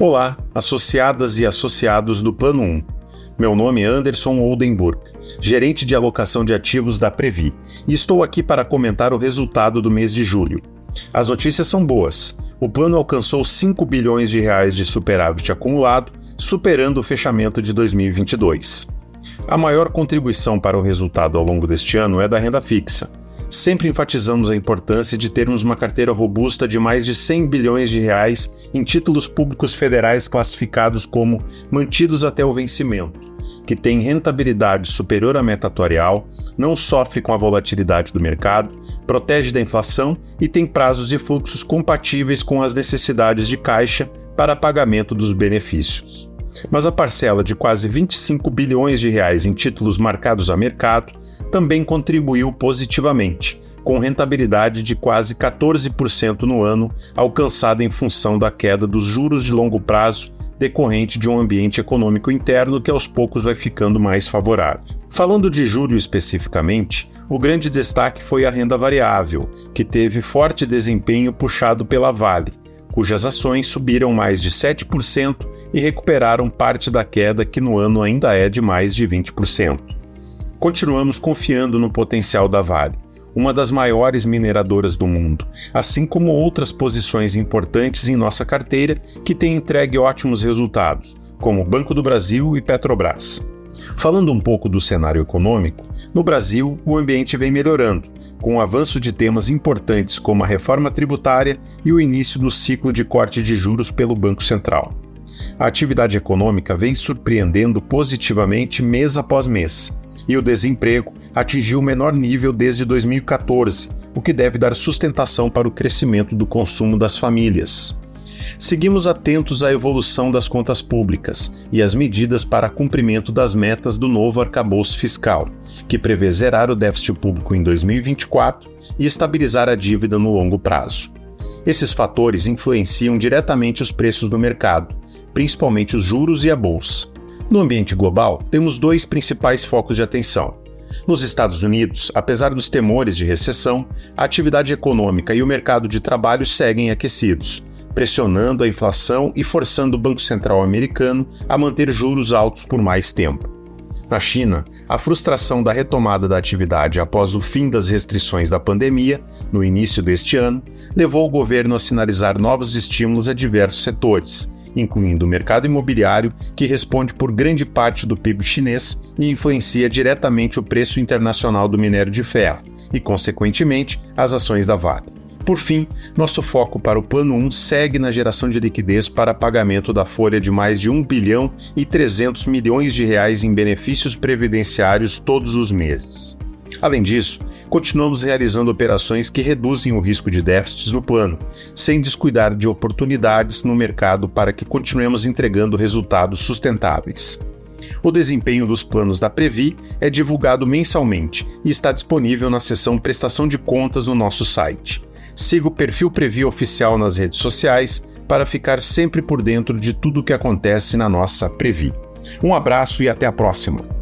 Olá, associadas e associados do Plano 1. Meu nome é Anderson Oldenburg, gerente de alocação de ativos da Previ, e estou aqui para comentar o resultado do mês de julho. As notícias são boas. O plano alcançou 5 bilhões de reais de superávit acumulado, superando o fechamento de 2022. A maior contribuição para o resultado ao longo deste ano é da renda fixa, sempre enfatizamos a importância de termos uma carteira robusta de mais de 100 bilhões de reais em títulos públicos federais classificados como mantidos até o vencimento, que tem rentabilidade superior à meta atuarial, não sofre com a volatilidade do mercado, protege da inflação e tem prazos e fluxos compatíveis com as necessidades de caixa para pagamento dos benefícios. Mas a parcela de quase 25 bilhões de reais em títulos marcados a mercado também contribuiu positivamente, com rentabilidade de quase 14% no ano, alcançada em função da queda dos juros de longo prazo decorrente de um ambiente econômico interno que aos poucos vai ficando mais favorável. Falando de julho especificamente, o grande destaque foi a renda variável, que teve forte desempenho puxado pela Vale, cujas ações subiram mais de 7% e recuperaram parte da queda que no ano ainda é de mais de 20% continuamos confiando no potencial da Vale, uma das maiores mineradoras do mundo, assim como outras posições importantes em nossa carteira que têm entregue ótimos resultados, como Banco do Brasil e Petrobras. Falando um pouco do cenário econômico, no Brasil o ambiente vem melhorando, com o avanço de temas importantes como a reforma tributária e o início do ciclo de corte de juros pelo Banco Central. A atividade econômica vem surpreendendo positivamente mês após mês, e o desemprego atingiu o menor nível desde 2014, o que deve dar sustentação para o crescimento do consumo das famílias. Seguimos atentos à evolução das contas públicas e às medidas para cumprimento das metas do novo arcabouço fiscal, que prevê zerar o déficit público em 2024 e estabilizar a dívida no longo prazo. Esses fatores influenciam diretamente os preços do mercado, principalmente os juros e a bolsa. No ambiente global, temos dois principais focos de atenção. Nos Estados Unidos, apesar dos temores de recessão, a atividade econômica e o mercado de trabalho seguem aquecidos, pressionando a inflação e forçando o Banco Central americano a manter juros altos por mais tempo. Na China, a frustração da retomada da atividade após o fim das restrições da pandemia, no início deste ano, levou o governo a sinalizar novos estímulos a diversos setores, incluindo o mercado imobiliário, que responde por grande parte do PIB chinês e influencia diretamente o preço internacional do minério de ferro e, consequentemente, as ações da Vale. Por fim, nosso foco para o Plano 1 segue na geração de liquidez para pagamento da folha de mais de 1 bilhão e 300 milhões de reais em benefícios previdenciários todos os meses. Além disso, continuamos realizando operações que reduzem o risco de déficits no plano, sem descuidar de oportunidades no mercado para que continuemos entregando resultados sustentáveis. O desempenho dos planos da Previ é divulgado mensalmente e está disponível na seção Prestação de Contas no nosso site. Siga o perfil Previ oficial nas redes sociais para ficar sempre por dentro de tudo o que acontece na nossa Previ. Um abraço e até a próxima!